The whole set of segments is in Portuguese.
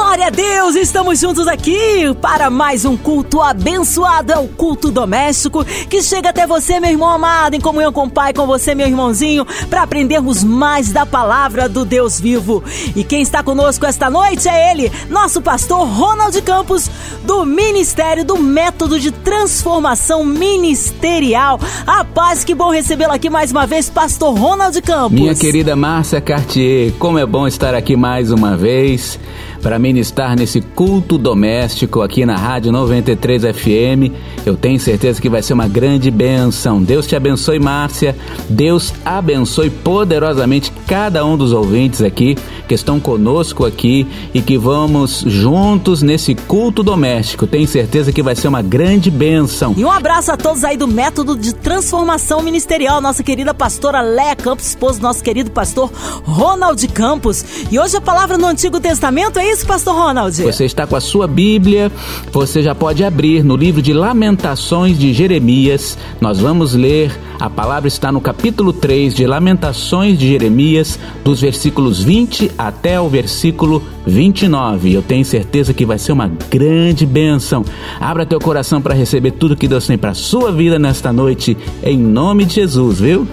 a Deus, estamos juntos aqui para mais um culto abençoado, é o culto doméstico que chega até você, meu irmão amado, em comunhão com o Pai, com você, meu irmãozinho, para aprendermos mais da palavra do Deus vivo. E quem está conosco esta noite é ele, nosso pastor Ronald Campos, do Ministério do Método de Transformação Ministerial. A paz, que bom recebê-lo aqui mais uma vez, pastor Ronald Campos. Minha querida Márcia Cartier, como é bom estar aqui mais uma vez para ministrar nesse culto doméstico aqui na Rádio 93 FM. Eu tenho certeza que vai ser uma grande benção. Deus te abençoe, Márcia. Deus abençoe poderosamente cada um dos ouvintes aqui que estão conosco aqui e que vamos juntos nesse culto doméstico. Tenho certeza que vai ser uma grande benção. E um abraço a todos aí do Método de Transformação Ministerial, nossa querida pastora Léa Campos, esposa do nosso querido pastor Ronald Campos. E hoje a palavra no Antigo Testamento é isso, pastor Ronald? Você está com a sua Bíblia, você já pode abrir no livro de Lamentações de Jeremias. Nós vamos ler, a palavra está no capítulo 3 de Lamentações de Jeremias, dos versículos 20 até o versículo 29. Eu tenho certeza que vai ser uma grande bênção. Abra teu coração para receber tudo que Deus tem para sua vida nesta noite, em nome de Jesus, viu?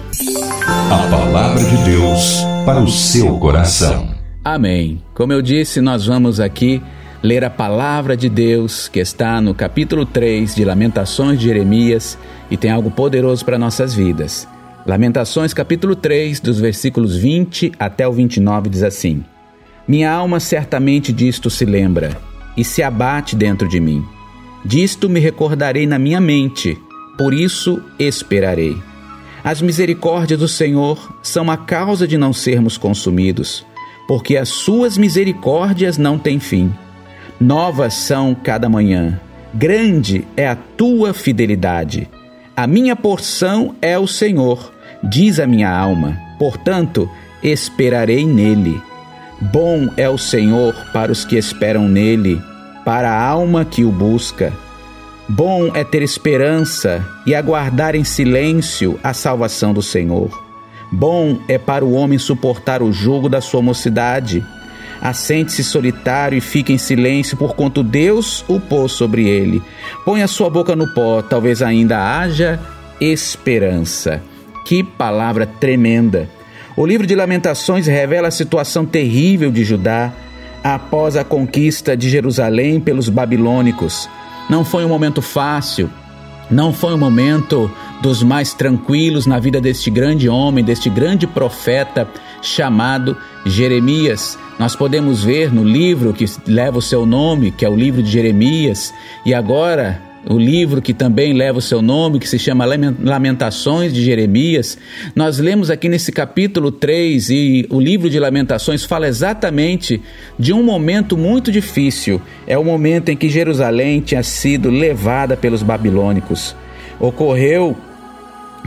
A palavra de Deus para o seu coração. Amém. Como eu disse, nós vamos aqui ler a palavra de Deus que está no capítulo 3 de Lamentações de Jeremias e tem algo poderoso para nossas vidas. Lamentações, capítulo 3, dos versículos 20 até o 29, diz assim: Minha alma certamente disto se lembra e se abate dentro de mim. Disto me recordarei na minha mente, por isso esperarei. As misericórdias do Senhor são a causa de não sermos consumidos porque as suas misericórdias não têm fim. Novas são cada manhã. Grande é a tua fidelidade. A minha porção é o Senhor, diz a minha alma. Portanto, esperarei nele. Bom é o Senhor para os que esperam nele, para a alma que o busca. Bom é ter esperança e aguardar em silêncio a salvação do Senhor. Bom é para o homem suportar o jugo da sua mocidade. Assente-se solitário e fique em silêncio, porquanto Deus o pôs sobre ele. Põe a sua boca no pó, talvez ainda haja esperança. Que palavra tremenda! O livro de Lamentações revela a situação terrível de Judá após a conquista de Jerusalém pelos babilônicos. Não foi um momento fácil, não foi um momento dos mais tranquilos na vida deste grande homem, deste grande profeta chamado Jeremias. Nós podemos ver no livro que leva o seu nome, que é o livro de Jeremias, e agora o livro que também leva o seu nome, que se chama Lamentações de Jeremias, nós lemos aqui nesse capítulo 3 e o livro de Lamentações fala exatamente de um momento muito difícil. É o momento em que Jerusalém tinha sido levada pelos babilônicos. Ocorreu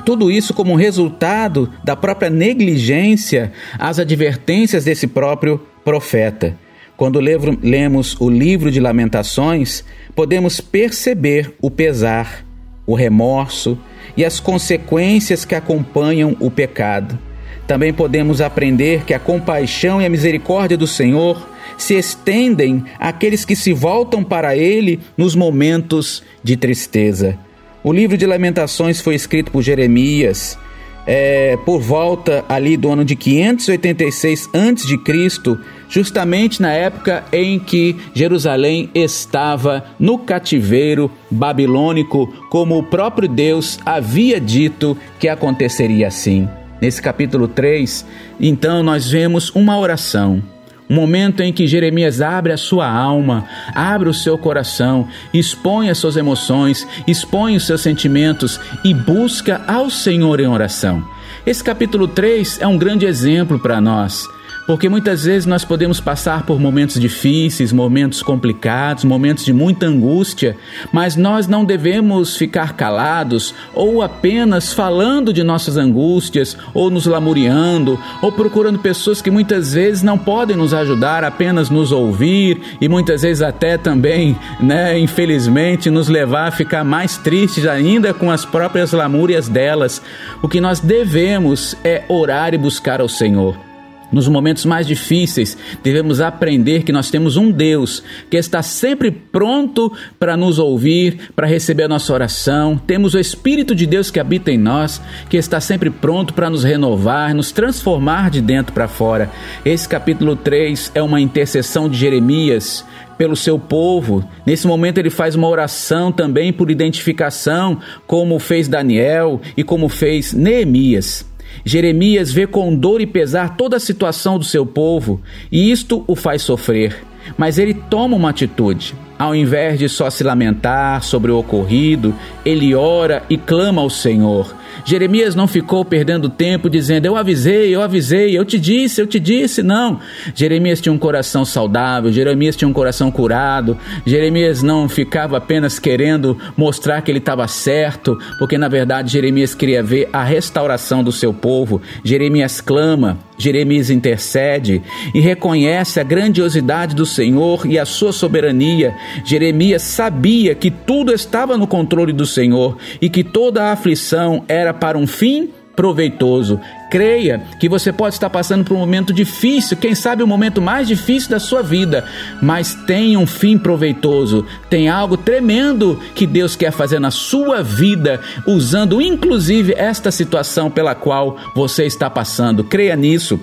tudo isso como resultado da própria negligência às advertências desse próprio profeta. Quando lemos o livro de Lamentações, podemos perceber o pesar, o remorso e as consequências que acompanham o pecado. Também podemos aprender que a compaixão e a misericórdia do Senhor se estendem àqueles que se voltam para Ele nos momentos de tristeza. O livro de Lamentações foi escrito por Jeremias é, por volta ali do ano de 586 a.C., justamente na época em que Jerusalém estava no cativeiro babilônico, como o próprio Deus havia dito que aconteceria assim. Nesse capítulo 3, então nós vemos uma oração um momento em que Jeremias abre a sua alma, abre o seu coração, expõe as suas emoções, expõe os seus sentimentos e busca ao Senhor em oração. Esse capítulo 3 é um grande exemplo para nós, porque muitas vezes nós podemos passar por momentos difíceis, momentos complicados, momentos de muita angústia, mas nós não devemos ficar calados ou apenas falando de nossas angústias, ou nos lamuriando, ou procurando pessoas que muitas vezes não podem nos ajudar, apenas nos ouvir e muitas vezes até também, né, infelizmente, nos levar a ficar mais tristes ainda com as próprias lamúrias delas. O que nós devemos é orar e buscar ao Senhor. Nos momentos mais difíceis, devemos aprender que nós temos um Deus que está sempre pronto para nos ouvir, para receber a nossa oração. Temos o Espírito de Deus que habita em nós, que está sempre pronto para nos renovar, nos transformar de dentro para fora. Esse capítulo 3 é uma intercessão de Jeremias pelo seu povo. Nesse momento ele faz uma oração também por identificação, como fez Daniel e como fez Neemias. Jeremias vê com dor e pesar toda a situação do seu povo e isto o faz sofrer. Mas ele toma uma atitude. Ao invés de só se lamentar sobre o ocorrido, ele ora e clama ao Senhor. Jeremias não ficou perdendo tempo dizendo: Eu avisei, eu avisei, eu te disse, eu te disse. Não. Jeremias tinha um coração saudável, Jeremias tinha um coração curado. Jeremias não ficava apenas querendo mostrar que ele estava certo, porque na verdade Jeremias queria ver a restauração do seu povo. Jeremias clama, Jeremias intercede e reconhece a grandiosidade do Senhor e a sua soberania. Jeremias sabia que tudo estava no controle do Senhor e que toda a aflição era para um fim proveitoso. Creia que você pode estar passando por um momento difícil, quem sabe o momento mais difícil da sua vida, mas tem um fim proveitoso, tem algo tremendo que Deus quer fazer na sua vida, usando inclusive esta situação pela qual você está passando. Creia nisso.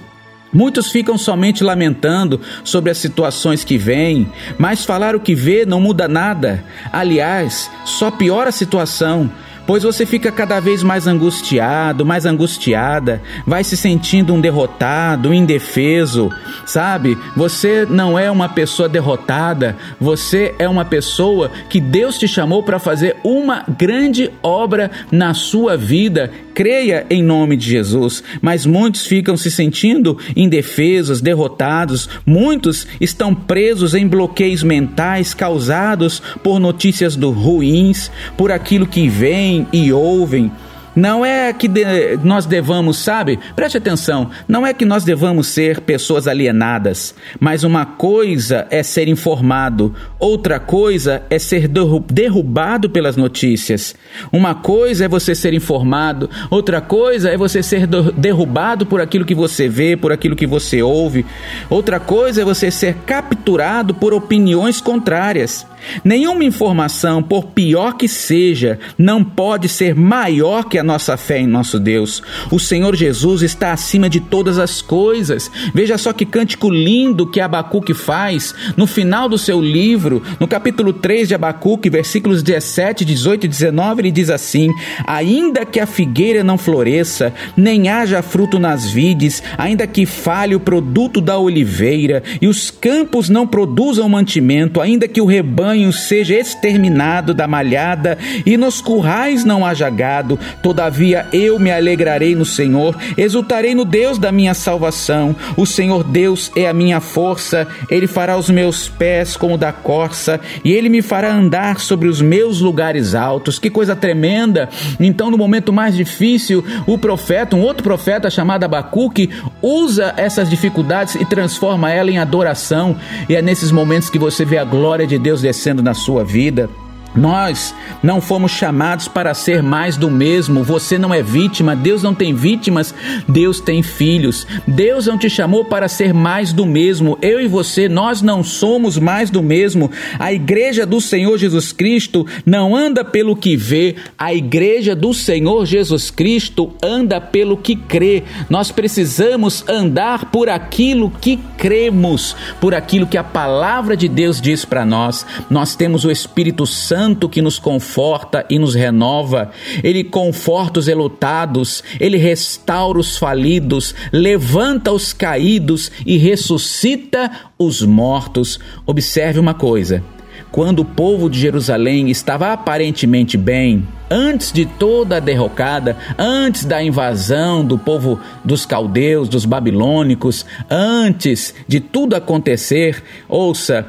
Muitos ficam somente lamentando sobre as situações que vêm, mas falar o que vê não muda nada. Aliás, só piora a situação pois você fica cada vez mais angustiado, mais angustiada, vai se sentindo um derrotado, um indefeso, sabe? Você não é uma pessoa derrotada, você é uma pessoa que Deus te chamou para fazer uma grande obra na sua vida. Creia em nome de Jesus, mas muitos ficam se sentindo indefesos, derrotados, muitos estão presos em bloqueios mentais causados por notícias do ruins, por aquilo que vem e ouvem não é que de, nós devamos, sabe? Preste atenção, não é que nós devamos ser pessoas alienadas, mas uma coisa é ser informado, outra coisa é ser derrubado pelas notícias. Uma coisa é você ser informado, outra coisa é você ser derrubado por aquilo que você vê, por aquilo que você ouve. Outra coisa é você ser capturado por opiniões contrárias. Nenhuma informação, por pior que seja, não pode ser maior que a nossa fé em nosso Deus. O Senhor Jesus está acima de todas as coisas. Veja só que cântico lindo que Abacuque faz no final do seu livro, no capítulo 3 de Abacuque, versículos 17, 18 e 19, ele diz assim: Ainda que a figueira não floresça, nem haja fruto nas vides, ainda que falhe o produto da oliveira, e os campos não produzam mantimento, ainda que o rebanho seja exterminado da malhada, e nos currais não haja gado, Todavia eu me alegrarei no Senhor, exultarei no Deus da minha salvação. O Senhor Deus é a minha força, ele fará os meus pés como da corça, e ele me fará andar sobre os meus lugares altos. Que coisa tremenda! Então, no momento mais difícil, o profeta, um outro profeta chamado Abacuque, usa essas dificuldades e transforma ela em adoração. E é nesses momentos que você vê a glória de Deus descendo na sua vida. Nós não fomos chamados para ser mais do mesmo. Você não é vítima, Deus não tem vítimas, Deus tem filhos. Deus não te chamou para ser mais do mesmo. Eu e você, nós não somos mais do mesmo. A igreja do Senhor Jesus Cristo não anda pelo que vê, a igreja do Senhor Jesus Cristo anda pelo que crê. Nós precisamos andar por aquilo que cremos, por aquilo que a palavra de Deus diz para nós. Nós temos o Espírito Santo Santo que nos conforta e nos renova. Ele conforta os elutados, ele restaura os falidos, levanta os caídos e ressuscita os mortos. Observe uma coisa: quando o povo de Jerusalém estava aparentemente bem, antes de toda a derrocada, antes da invasão do povo dos caldeus, dos babilônicos, antes de tudo acontecer, ouça,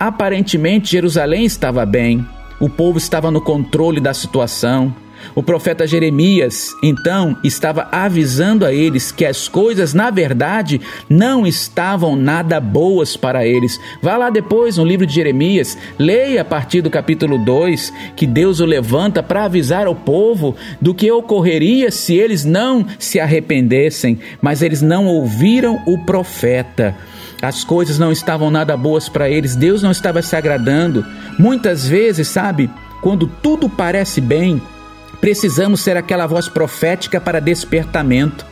aparentemente Jerusalém estava bem, o povo estava no controle da situação, o profeta Jeremias, então, estava avisando a eles que as coisas, na verdade, não estavam nada boas para eles. Vá lá depois no livro de Jeremias, leia a partir do capítulo 2 que Deus o levanta para avisar ao povo do que ocorreria se eles não se arrependessem, mas eles não ouviram o profeta. As coisas não estavam nada boas para eles, Deus não estava se agradando. Muitas vezes, sabe, quando tudo parece bem, Precisamos ser aquela voz profética para despertamento.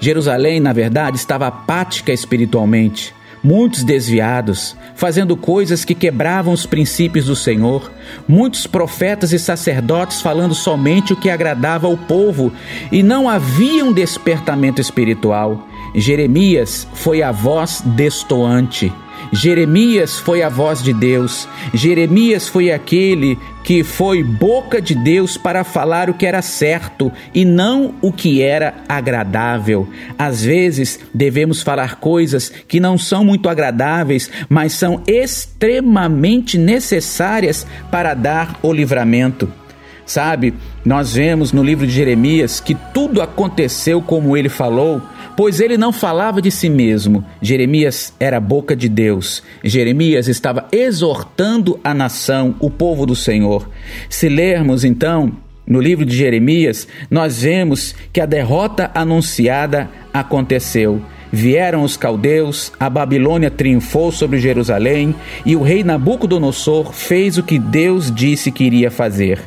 Jerusalém, na verdade, estava apática espiritualmente, muitos desviados, fazendo coisas que quebravam os princípios do Senhor, muitos profetas e sacerdotes falando somente o que agradava ao povo, e não havia um despertamento espiritual. Jeremias foi a voz destoante. Jeremias foi a voz de Deus. Jeremias foi aquele que foi boca de Deus para falar o que era certo e não o que era agradável. Às vezes devemos falar coisas que não são muito agradáveis, mas são extremamente necessárias para dar o livramento. Sabe, nós vemos no livro de Jeremias que tudo aconteceu como ele falou, pois ele não falava de si mesmo. Jeremias era a boca de Deus. Jeremias estava exortando a nação, o povo do Senhor. Se lermos então no livro de Jeremias, nós vemos que a derrota anunciada aconteceu. Vieram os caldeus, a Babilônia triunfou sobre Jerusalém e o rei Nabucodonosor fez o que Deus disse que iria fazer.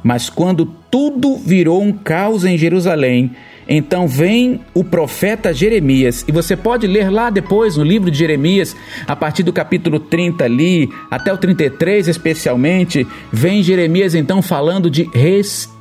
Mas quando tudo virou um caos em Jerusalém, então vem o profeta Jeremias, e você pode ler lá depois no livro de Jeremias, a partir do capítulo 30 ali, até o 33 especialmente, vem Jeremias então falando de restauração.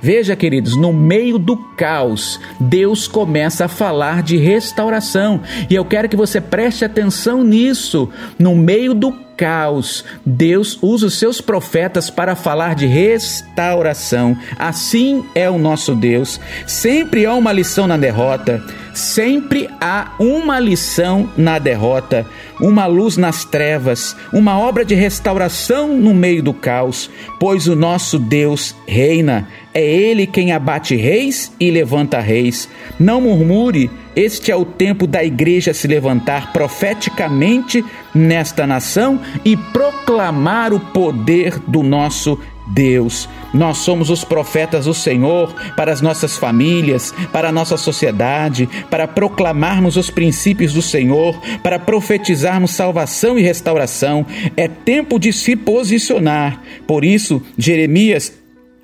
Veja, queridos, no meio do caos, Deus começa a falar de restauração, e eu quero que você preste atenção nisso. No meio do caos, Deus usa os seus profetas para falar de restauração. Assim é o nosso Deus. Sempre há uma lição na derrota. Sempre há uma lição na derrota, uma luz nas trevas, uma obra de restauração no meio do caos, pois o nosso Deus reina. É Ele quem abate reis e levanta reis. Não murmure, este é o tempo da igreja se levantar profeticamente nesta nação e proclamar o poder do nosso Deus. Nós somos os profetas do Senhor para as nossas famílias, para a nossa sociedade, para proclamarmos os princípios do Senhor, para profetizarmos salvação e restauração. É tempo de se posicionar. Por isso, Jeremias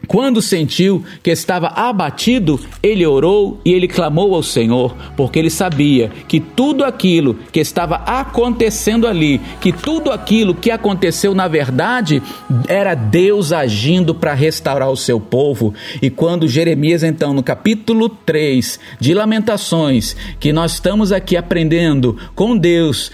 quando sentiu que estava abatido, ele orou e ele clamou ao Senhor, porque ele sabia que tudo aquilo que estava acontecendo ali, que tudo aquilo que aconteceu na verdade, era Deus agindo para restaurar o seu povo. E quando Jeremias, então, no capítulo 3 de Lamentações, que nós estamos aqui aprendendo com Deus,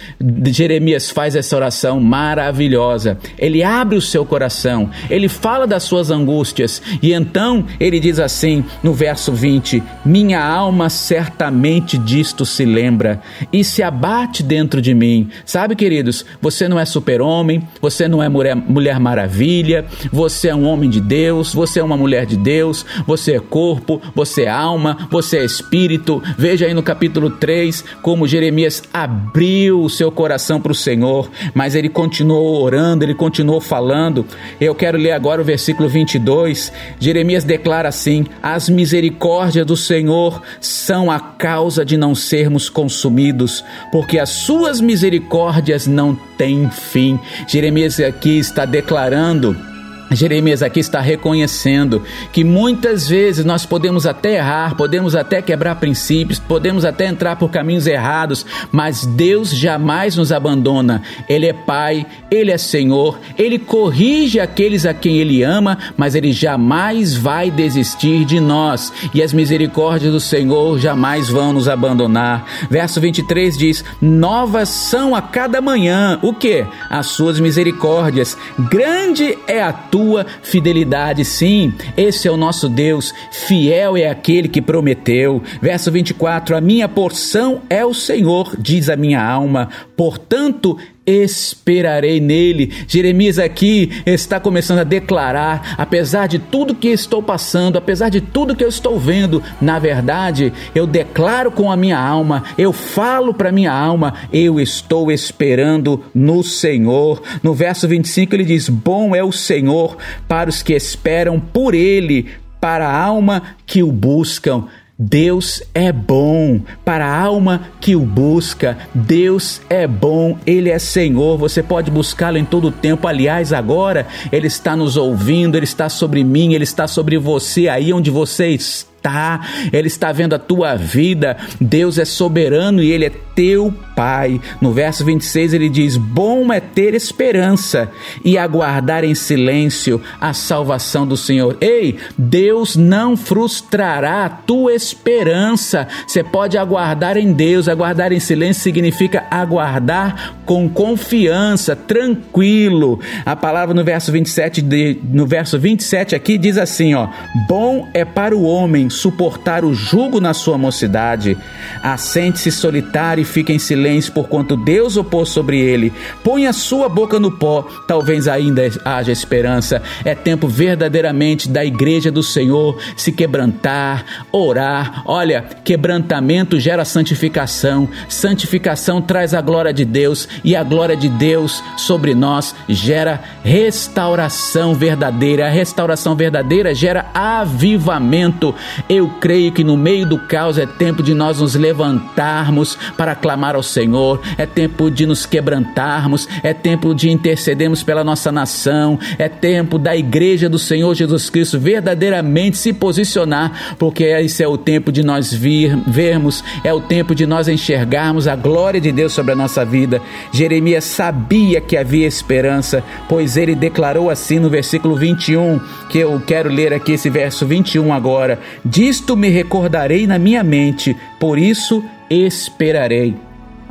Jeremias faz essa oração maravilhosa. Ele abre o seu coração, ele fala das suas angústias e então ele diz assim no verso 20: Minha alma certamente disto se lembra e se abate dentro de mim. Sabe, queridos, você não é super-homem, você não é mulher, mulher maravilha, você é um homem de Deus, você é uma mulher de Deus, você é corpo, você é alma, você é espírito. Veja aí no capítulo 3 como Jeremias abriu o seu coração para o Senhor, mas ele continuou orando, ele continuou falando. Eu quero ler agora o versículo 22 Jeremias declara assim: As misericórdias do Senhor são a causa de não sermos consumidos, porque as suas misericórdias não têm fim. Jeremias aqui está declarando Jeremias aqui está reconhecendo que muitas vezes nós podemos até errar, podemos até quebrar princípios, podemos até entrar por caminhos errados, mas Deus jamais nos abandona. Ele é Pai, Ele é Senhor, Ele corrige aqueles a quem Ele ama, mas Ele jamais vai desistir de nós e as misericórdias do Senhor jamais vão nos abandonar. Verso 23 diz: Novas são a cada manhã, o que? As suas misericórdias. Grande é a tua tua fidelidade. Sim, esse é o nosso Deus, fiel é aquele que prometeu. Verso 24: A minha porção é o Senhor, diz a minha alma, portanto esperarei nele. Jeremias aqui está começando a declarar: apesar de tudo que estou passando, apesar de tudo que eu estou vendo, na verdade, eu declaro com a minha alma, eu falo para minha alma, eu estou esperando no Senhor. No verso 25 ele diz: Bom é o Senhor para os que esperam por ele, para a alma que o buscam. Deus é bom para a alma que o busca. Deus é bom, Ele é Senhor. Você pode buscá-lo em todo o tempo. Aliás, agora Ele está nos ouvindo, Ele está sobre mim, Ele está sobre você, aí onde você está está, Ele está vendo a tua vida. Deus é soberano e Ele é teu Pai. No verso 26 ele diz: Bom é ter esperança e aguardar em silêncio a salvação do Senhor. Ei, Deus não frustrará a tua esperança. Você pode aguardar em Deus. Aguardar em silêncio significa aguardar com confiança, tranquilo. A palavra no verso 27 de, no verso 27 aqui diz assim, ó: Bom é para o homem suportar o jugo na sua mocidade. Assente-se solitário e fique em silêncio, porquanto Deus opôs sobre ele. Põe a sua boca no pó, talvez ainda haja esperança. É tempo verdadeiramente da igreja do Senhor se quebrantar, orar. Olha, quebrantamento gera santificação, santificação traz a glória de Deus e a glória de Deus sobre nós gera restauração verdadeira. A restauração verdadeira gera avivamento. Eu creio que no meio do caos é tempo de nós nos levantarmos para clamar ao Senhor, é tempo de nos quebrantarmos, é tempo de intercedermos pela nossa nação, é tempo da igreja do Senhor Jesus Cristo verdadeiramente se posicionar, porque esse é o tempo de nós vir, vermos, é o tempo de nós enxergarmos a glória de Deus sobre a nossa vida. Jeremias sabia que havia esperança, pois ele declarou assim no versículo 21, que eu quero ler aqui esse verso 21 agora. Disto me recordarei na minha mente, por isso esperarei.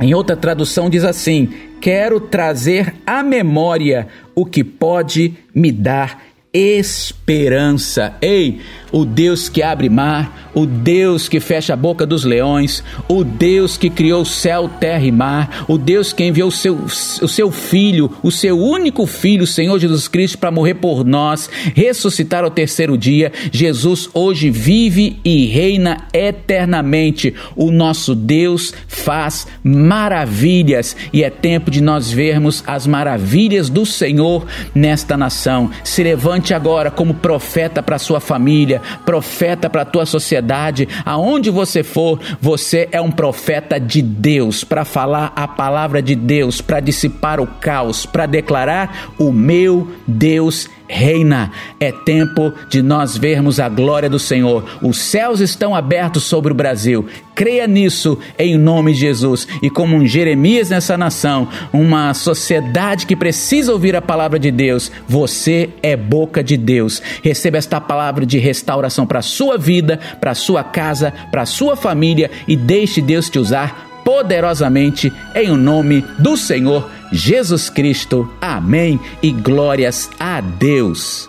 Em outra tradução diz assim: Quero trazer à memória o que pode me dar esperança. Ei, o Deus que abre mar, o Deus que fecha a boca dos leões, o Deus que criou céu, terra e mar, o Deus que enviou o seu, o seu Filho, o seu único Filho, o Senhor Jesus Cristo, para morrer por nós, ressuscitar ao terceiro dia. Jesus hoje vive e reina eternamente. O nosso Deus faz maravilhas e é tempo de nós vermos as maravilhas do Senhor nesta nação. Se levante agora como profeta para sua família, profeta para a tua sociedade, aonde você for, você é um profeta de Deus para falar a palavra de Deus, para dissipar o caos, para declarar o meu Deus reina. É tempo de nós vermos a glória do Senhor. Os céus estão abertos sobre o Brasil. Creia nisso em nome de Jesus. E como um Jeremias nessa nação, uma sociedade que precisa ouvir a palavra de Deus, você é boca de Deus. Receba esta palavra de restauração para a sua vida, para a sua casa, para a sua família e deixe Deus te usar poderosamente em o nome do Senhor Jesus Cristo. Amém e glórias a Deus.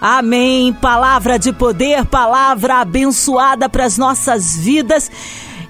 Amém. Palavra de poder, palavra abençoada para as nossas vidas.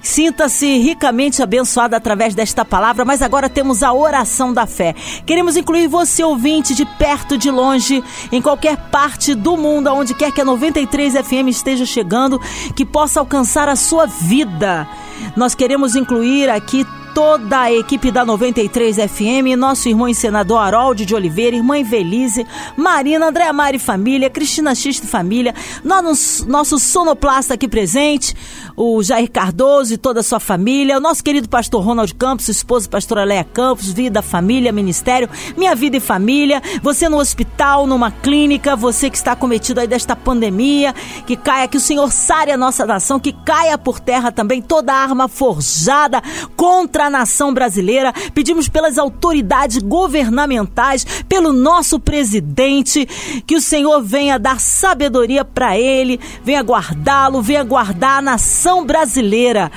Sinta-se ricamente abençoado através desta palavra, mas agora temos a oração da fé. Queremos incluir você, ouvinte, de perto, de longe, em qualquer parte do mundo, aonde quer que a 93 FM esteja chegando, que possa alcançar a sua vida. Nós queremos incluir aqui toda a equipe da 93 FM, nosso irmão e senador Harold de Oliveira, irmã Evelise, Marina, Andréa Mari Família, Cristina Xista Família, nosso, nosso sonoplasta aqui presente, o Jair Cardoso e toda a sua família, o nosso querido pastor Ronald Campos, esposa pastora Leia Campos, vida, família, ministério, minha vida e família, você no hospital, numa clínica, você que está cometido aí desta pandemia, que caia, que o Senhor sare a nossa nação, que caia por terra também toda arma forjada contra a nação brasileira. Pedimos pelas autoridades governamentais, pelo nosso presidente, que o Senhor venha dar sabedoria para ele, venha guardá-lo, venha guardar a nação brasileira.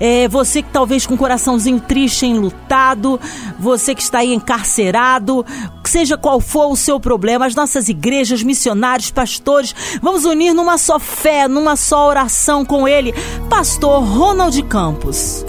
É, você que talvez com o coraçãozinho triste, enlutado, você que está aí encarcerado, seja qual for o seu problema, as nossas igrejas, missionários, pastores, vamos unir numa só fé, numa só oração com ele, Pastor Ronald Campos.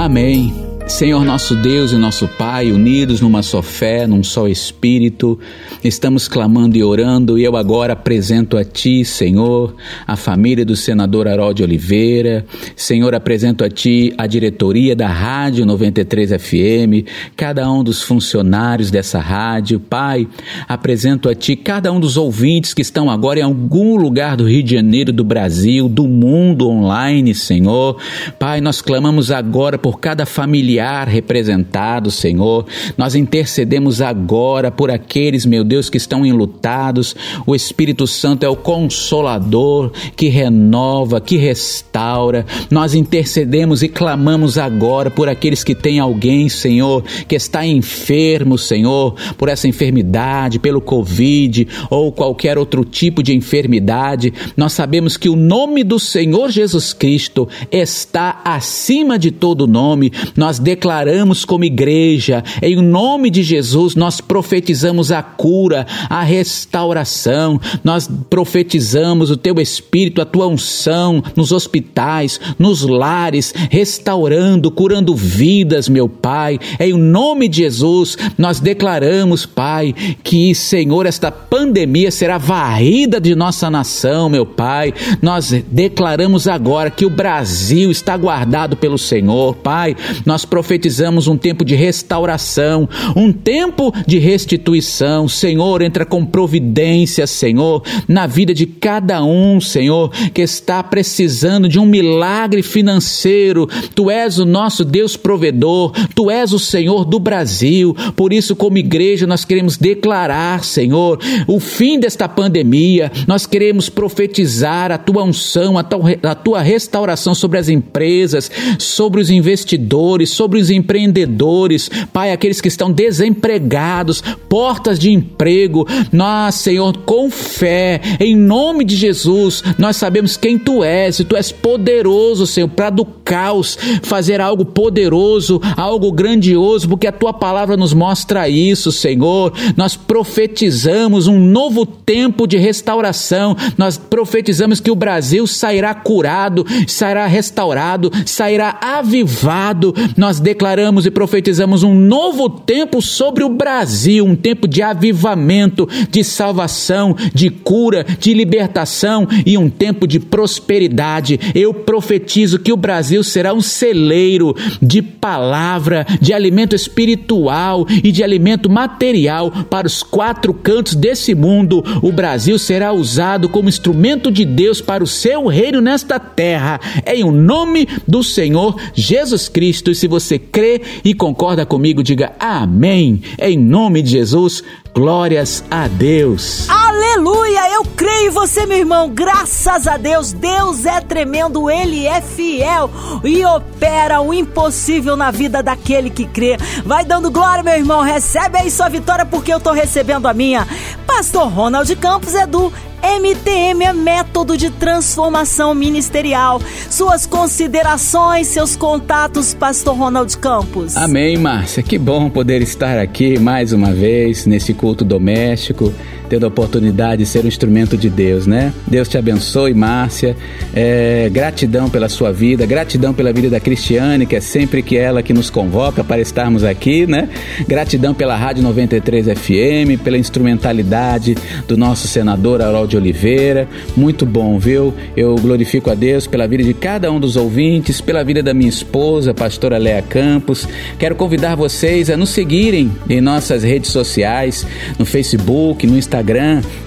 Amém. Senhor nosso Deus e nosso Pai, unidos numa só fé, num só Espírito, estamos clamando e orando, e eu agora apresento a Ti, Senhor, a família do senador Harold Oliveira, Senhor, apresento a Ti a diretoria da Rádio 93 FM, cada um dos funcionários dessa rádio, Pai, apresento a Ti cada um dos ouvintes que estão agora em algum lugar do Rio de Janeiro, do Brasil, do mundo online, Senhor, Pai, nós clamamos agora por cada familiar familiar representado, Senhor. Nós intercedemos agora por aqueles, meu Deus, que estão enlutados. O Espírito Santo é o consolador que renova, que restaura. Nós intercedemos e clamamos agora por aqueles que têm alguém, Senhor, que está enfermo, Senhor, por essa enfermidade, pelo Covid ou qualquer outro tipo de enfermidade. Nós sabemos que o nome do Senhor Jesus Cristo está acima de todo nome. Nós declaramos como igreja, em nome de Jesus, nós profetizamos a cura, a restauração, nós profetizamos o teu espírito, a tua unção nos hospitais, nos lares, restaurando, curando vidas, meu Pai. Em nome de Jesus, nós declaramos, Pai, que, Senhor, esta pandemia será varrida de nossa nação, meu Pai. Nós declaramos agora que o Brasil está guardado pelo Senhor, Pai. Nós profetizamos um tempo de restauração, um tempo de restituição. Senhor, entra com providência, Senhor, na vida de cada um, Senhor, que está precisando de um milagre financeiro. Tu és o nosso Deus provedor, tu és o Senhor do Brasil. Por isso, como igreja, nós queremos declarar, Senhor, o fim desta pandemia. Nós queremos profetizar a tua unção, a tua, restauração sobre as empresas, sobre os investidores, sobre os empreendedores, Pai, aqueles que estão desempregados, portas de emprego. Nós, Senhor, com fé, em nome de Jesus, nós sabemos quem Tu és e Tu és poderoso, Senhor, para do caos fazer algo poderoso, algo grandioso, porque a Tua palavra nos mostra isso, Senhor. Nós profetizamos um novo tempo de restauração, nós profetizamos que o Brasil sairá curado, sairá restaurado, sairá avivado. Nós declaramos e profetizamos um novo tempo sobre o Brasil, um tempo de avivamento, de salvação, de cura, de libertação e um tempo de prosperidade. Eu profetizo que o Brasil será um celeiro de palavra, de alimento espiritual e de alimento material para os quatro cantos desse mundo. O Brasil será usado como instrumento de Deus para o seu reino nesta terra. Em o nome do Senhor Jesus Cristo. E se você você crê e concorda comigo, diga amém. Em nome de Jesus, glórias a Deus. Aleluia! Eu creio em você, meu irmão. Graças a Deus, Deus é tremendo, Ele é fiel e opera o impossível na vida daquele que crê. Vai dando glória, meu irmão. Recebe aí sua vitória, porque eu tô recebendo a minha. Pastor Ronald Campos Edu MTM é método de transformação ministerial. Suas considerações, seus contatos, Pastor Ronald Campos. Amém, Márcia. Que bom poder estar aqui mais uma vez nesse culto doméstico tendo a oportunidade de ser um instrumento de Deus, né? Deus te abençoe, Márcia. É, gratidão pela sua vida, gratidão pela vida da Cristiane, que é sempre que ela que nos convoca para estarmos aqui, né? Gratidão pela Rádio 93 FM, pela instrumentalidade do nosso senador Harold Oliveira. Muito bom, viu? Eu glorifico a Deus pela vida de cada um dos ouvintes, pela vida da minha esposa, pastora Lea Campos. Quero convidar vocês a nos seguirem em nossas redes sociais, no Facebook, no Instagram.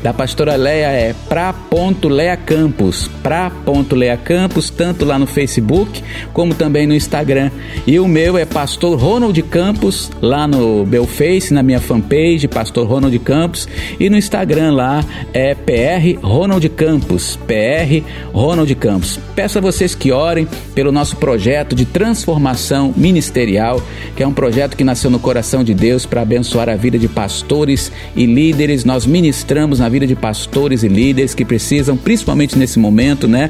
Da pastora Lea é pra.leacampos, pra.leacampos, tanto lá no Facebook como também no Instagram. E o meu é pastor Ronald Campos, lá no Belface, na minha fanpage, pastor Ronald Campos, e no Instagram lá é PR Ronald Campos, PR Ronald Campos. Peço a vocês que orem pelo nosso projeto de transformação ministerial, que é um projeto que nasceu no coração de Deus para abençoar a vida de pastores e líderes. Nós ministramos na vida de pastores e líderes que precisam, principalmente nesse momento, né,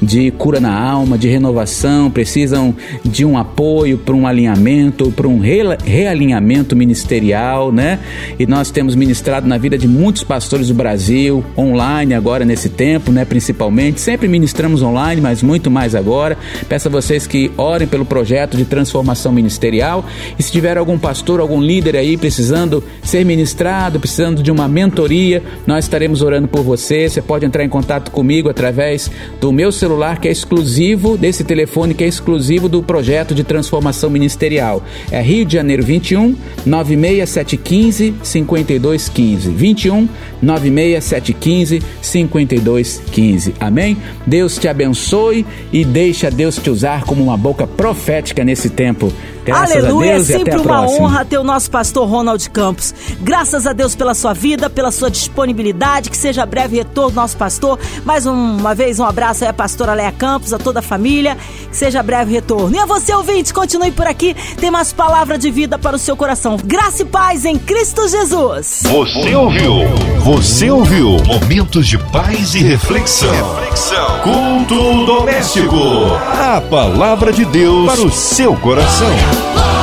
de cura na alma, de renovação, precisam de um apoio para um alinhamento, para um realinhamento ministerial, né? E nós temos ministrado na vida de muitos pastores do Brasil, online agora nesse tempo, né, principalmente. Sempre ministramos online, mas muito mais agora. Peço a vocês que orem pelo projeto de transformação ministerial. E se tiver algum pastor, algum líder aí precisando ser ministrado, precisando de uma mentoria, nós estaremos orando por você. Você pode entrar em contato comigo através do meu celular, que é exclusivo desse telefone, que é exclusivo do projeto de transformação ministerial. É Rio de Janeiro 21 96715 5215. 21 96715 5215. Amém? Deus te abençoe e deixa Deus te usar como uma boca profética nesse tempo. Graças Aleluia, a Deus é sempre uma honra ter o nosso pastor Ronald Campos. Graças a Deus pela sua vida, pela sua disponibilidade, que seja breve retorno nosso pastor. Mais uma vez um abraço aí à pastora Leia Campos, a toda a família, que seja breve retorno. E a você ouvinte, continue por aqui, tem mais palavra de vida para o seu coração. Graça e paz em Cristo Jesus. Você ouviu? Você ouviu? Momentos de paz e reflexão. reflexão. Culto doméstico. A palavra de Deus para o seu coração. Oh!